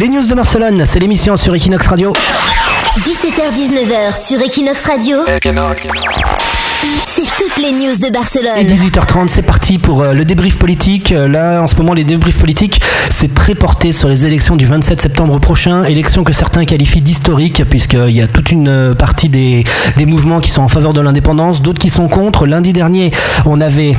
Les news de Barcelone, c'est l'émission sur Equinox Radio. 17h-19h sur Equinox Radio. C'est toutes les news de Et Barcelone. 18h30, c'est parti pour euh, le débrief politique. Euh, Là, en ce moment, les débriefs politiques, c'est très porté sur les élections du 27 septembre prochain. Élections que certains qualifient d'historiques, puisqu'il y a toute une euh, partie des, des mouvements qui sont en faveur de l'indépendance, d'autres qui sont contre. Lundi dernier, on avait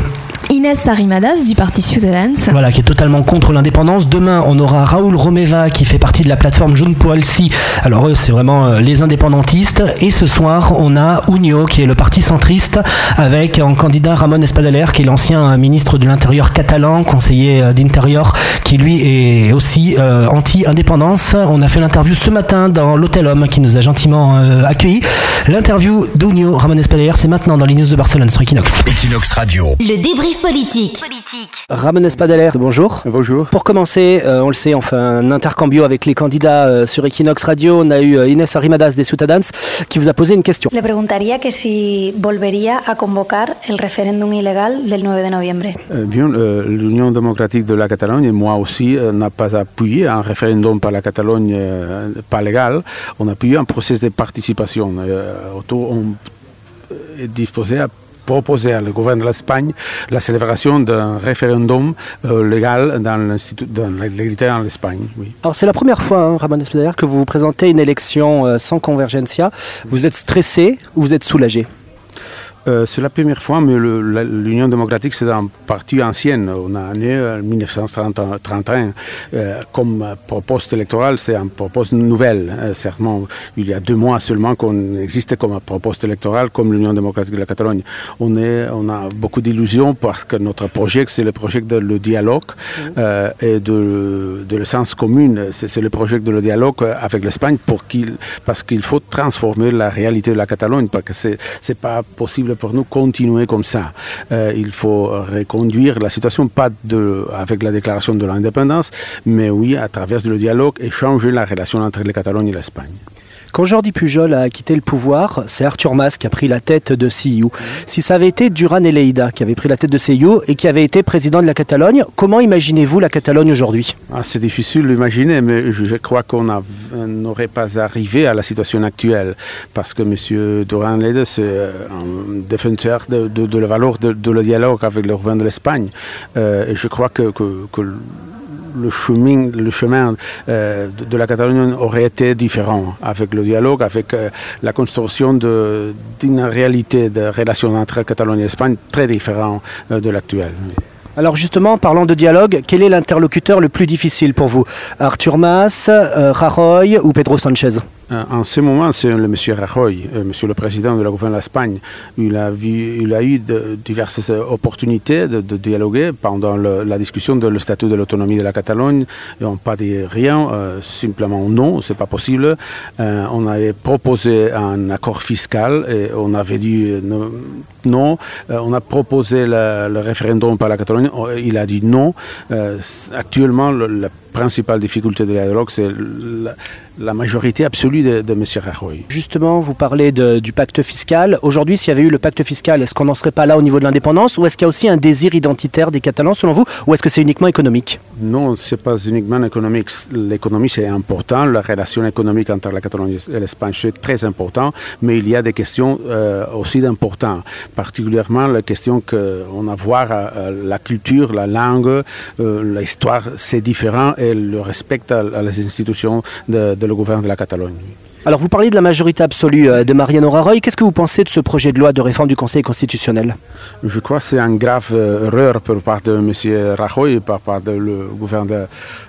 Inès Arrimadas du parti Ciudadans. Voilà, qui est totalement contre l'indépendance. Demain, on aura Raoul Romeva qui fait partie de la plateforme June Poelsi. Alors eux, c'est vraiment euh, les indépendantistes. Et ce soir, on a Unió qui est le parti centriste avec en candidat Ramon Espadaler qui est l'ancien euh, ministre de l'Intérieur catalan, conseiller euh, d'Intérieur, qui lui est aussi euh, anti-indépendance. On a fait l'interview ce matin dans l'Hôtel Homme qui nous a gentiment euh, accueillis. L'interview d'Unió Ramon Espadaler, c'est maintenant dans les news de Barcelone sur Equinox. Equinox Radio. Le politique. Ramon Espadaler, bonjour. Bonjour. Pour commencer, euh, on le sait, on fait un intercambio avec les candidats euh, sur Equinox Radio. On a eu euh, Inès Arrimadas des Ciutadans qui vous a posé une question. Le preguntaría que si volvería a convocar el referéndum ilegal del 9 de noviembre. Euh, bien, euh, l'Union démocratique de la Catalogne, et moi aussi, euh, n'a pas appuyé un référendum par la Catalogne euh, pas légal. On a appuyé un processus de participation. Euh, autour, on est disposé à proposer au gouvernement de l'Espagne la célébration d'un référendum euh, légal dans l'égalité en Espagne. Alors c'est la première fois, hein, Ramon que vous vous présentez une élection euh, sans convergencia. Vous êtes stressé ou vous êtes soulagé? Euh, c'est la première fois, mais l'Union démocratique, c'est un parti ancien. On a né en 1931. Euh, comme proposte électorale, c'est une proposte nouvelle. Euh, certainement, il y a deux mois seulement qu'on existe comme proposte électorale, comme l'Union démocratique de la Catalogne. On, est, on a beaucoup d'illusions parce que notre projet, c'est le projet de le dialogue et de, de l'essence commune. C'est c'est le projet de le dialogue avec l'Espagne parce qu'il faut transformer la réalité de la Catalogne, parce que c'est pas possible pour nous continuer comme ça. Euh, il faut reconduire la situation, pas de, avec la déclaration de l'indépendance, mais oui, à travers le dialogue et changer la relation entre la Catalogne et l'Espagne. Quand Jordi Pujol a quitté le pouvoir, c'est Arthur Mas qui a pris la tête de CIU. Si ça avait été Duran Eleida qui avait pris la tête de CIU et qui avait été président de la Catalogne, comment imaginez-vous la Catalogne aujourd'hui? Ah, c'est difficile d'imaginer, mais je, crois qu'on a- n'aurait pas arrivé à la situation actuelle parce que M. Duran Lleida, c'est euh, un défenseur de, la valeur de, le dialogue avec le gouvernement de l'Espagne. Euh, je crois que, que le chemin, euh, de, la Catalogne aurait été différent avec le dialogue, avec euh, la construction d'une réalité de relation entre Catalogne et Espagne très différente euh, de l'actuelle. Alors justement, parlant de dialogue, quel est l'interlocuteur le plus difficile pour vous? Arthur Mas, Rajoy ou Pedro Sanchez En ce moment, c'est le monsieur Rajoy, euh, monsieur le président de la gouvernement de l'Espagne. Il a, eu diverses euh, opportunités de, dialoguer pendant la discussion de le statut de l'autonomie de la Catalogne. Ils n'ont pas dit rien, euh, simplement non, c'est pas possible. Euh, on avait proposé un accord fiscal et on avait dit euh, non. Euh, on a proposé le, référendum par la Catalogne, euh, il a dit non. Euh, actuellement, le- la principale difficulté de la dialogue, c'est la, majorité absolue de, de M. Rajoy. Justement, vous parlez de- du pacte fiscal. Aujourd'hui, s'il y avait eu le pacte fiscal, est-ce qu'on n'en serait pas là au niveau de l'indépendance Ou est-ce qu'il y a aussi un désir identitaire des Catalans, selon vous Ou est-ce que c'est uniquement économique? Non, ce n'est pas uniquement économique. L'économie, c'est important. La relation économique entre la Catalogne et l'Espagne, c'est très important. Mais il y a des questions euh, aussi d'importants. Particulièrement la question qu'on a à voir euh, la culture, la langue, euh, l'histoire, c'est différent et le respect à, à les institutions de, de le gouvernement de la Catalogne. Alors, vous parlez de la majorité absolue euh, de Mariano Rajoy. Qu'est-ce que vous pensez de ce projet de loi de réforme du Conseil constitutionnel? Je crois que c'est une grave euh, erreur par part de M. Rajoy et par part du gouvernement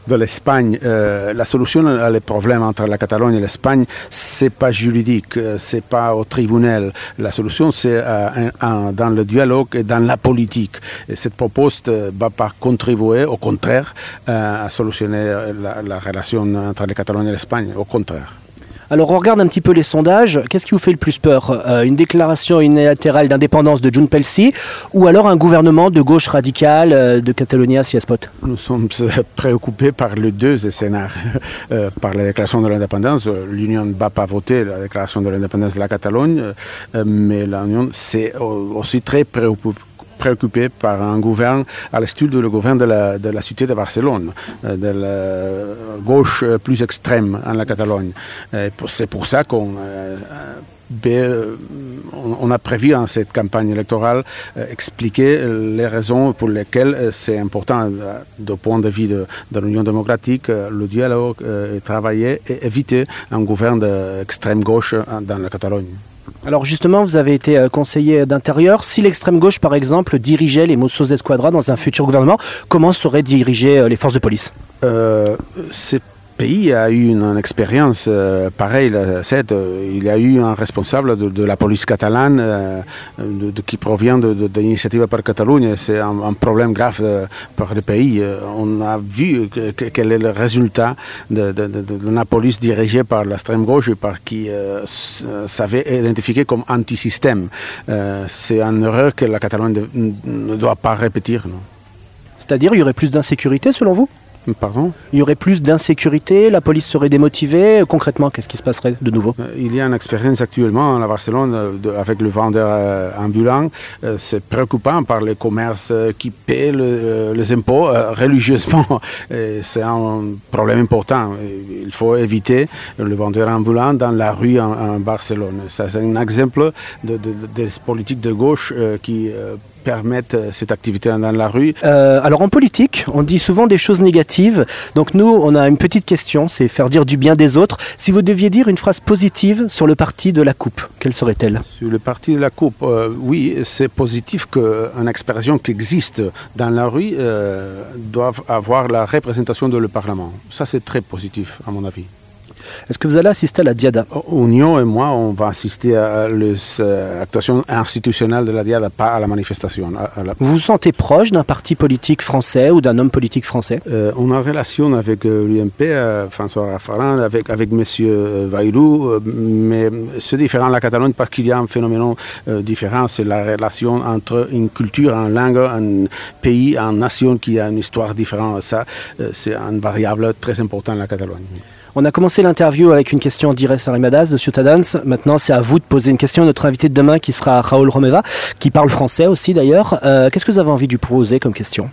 de, l'Espagne. Euh, la solution à les problèmes entre la Catalogne et l'Espagne, c'est pas juridique, c'est pas au tribunal. La solution, c'est dans le dialogue et dans la politique. Et cette proposition ne va pas contribuer, au contraire, à solutionner la, la relation entre la Catalogne et l'Espagne. Au contraire. Alors, on regarde un petit peu les sondages. Qu'est-ce qui vous fait le plus peur Euh, Une déclaration unilatérale d'indépendance de Jun Pelsi ou alors un gouvernement de gauche radicale euh, de Catalonia si Spot Nous sommes euh, préoccupés par les deux scénarios. Par la déclaration de l'indépendance, l'Union ne va pas voter la déclaration de l'indépendance de la Catalogne, mais l'Union c'est au- aussi très préoccupée préoccupé par un gouvernement à l'estime du gouvernement de la, de la cité de Barcelone, euh, de la gauche plus extrême en la Catalogne. C'est pour ça qu'on on a prévu en cette campagne électorale expliquer les raisons pour lesquelles c'est important, du point de vue de, de l'Union démocratique, le dialogue, travailler et éviter un gouvernement d'extrême gauche dans la Catalogne. Alors justement, vous avez été conseiller d'intérieur. Si l'extrême gauche, par exemple, dirigeait les Mossos Esquadra dans un futur gouvernement, comment seraient dirigées les forces de police? Euh, pays a eu une, une expérience euh, pareille. Cette, euh, il y a eu un responsable de, la police catalane euh, qui provient de, l'initiative par Catalogne. C'est un, problème grave pour le pays. On a vu que, que, quel est le résultat de, la police dirigée par l'extrême gauche et par qui savait identifier comme anti-système. C'est une erreur que la Catalogne ne doit pas répéter. C'est-à-dire, il y aurait plus d'insécurité selon vous? Pardon Il y aurait plus d'insécurité, la police serait démotivée. Concrètement, qu'est-ce qui se passerait de nouveau? Il y a une expérience actuellement à Barcelone de, avec le vendeur euh, ambulant. Euh, c'est préoccupant par les commerces qui paient le, les impôts euh, religieusement. C'est un problème important. Il faut éviter le vendeur ambulant dans la rue en, en Barcelone. Ça, c'est un exemple de, de, de, politique de gauche qui permettent cette activité dans la rue euh, Alors en politique, on dit souvent des choses négatives. Donc nous, on a une petite question, c'est faire dire du bien des autres. Si vous deviez dire une phrase positive sur le parti de la coupe, quelle serait-elle? Sur le parti de la coupe, euh, oui, c'est positif qu'une expression qui existe dans la rue euh, doive avoir la représentation de le Parlement. Ça, c'est très positif, à mon avis. Est-ce que vous allez assister à la Diada? Union et moi, on va assister à l'actuation institutionnelle de la Diada, pas à la manifestation. À la... Vous vous sentez proche d'un parti politique français ou d'un homme politique français? Euh, On a relation avec euh, l'UMP, euh, François Raffarin, avec, avec M. Euh, mais c'est différent la Catalogne parce qu'il y a un phénomène euh, différent, c'est la relation entre une culture, une langue, un pays, une nation qui a une histoire différente. Ça, c'est une variable très importante la Catalogne. On a commencé l'interview avec une question d'Ires Arimadas de Ciutadans. Maintenant, c'est à vous de poser une question à notre invité de demain qui sera Raoul Romeva, qui parle français aussi d'ailleurs. Euh, Qu'est-ce que vous avez envie de lui poser comme question?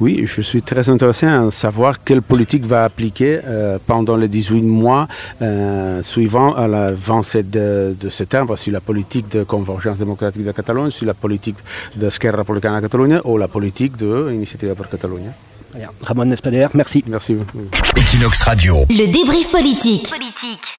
Oui, je suis très intéressé à savoir quelle politique va appliquer euh, pendant les 18 mois euh, suivant à de, de septembre sur la politique de convergence démocratique de Catalogne, sur la politique de Square républicaine de Catalogne ou la politique de Initiative pour Catalogne. Ramon Espader, merci. Merci. Equinox Radio. Le débrief politique. politique.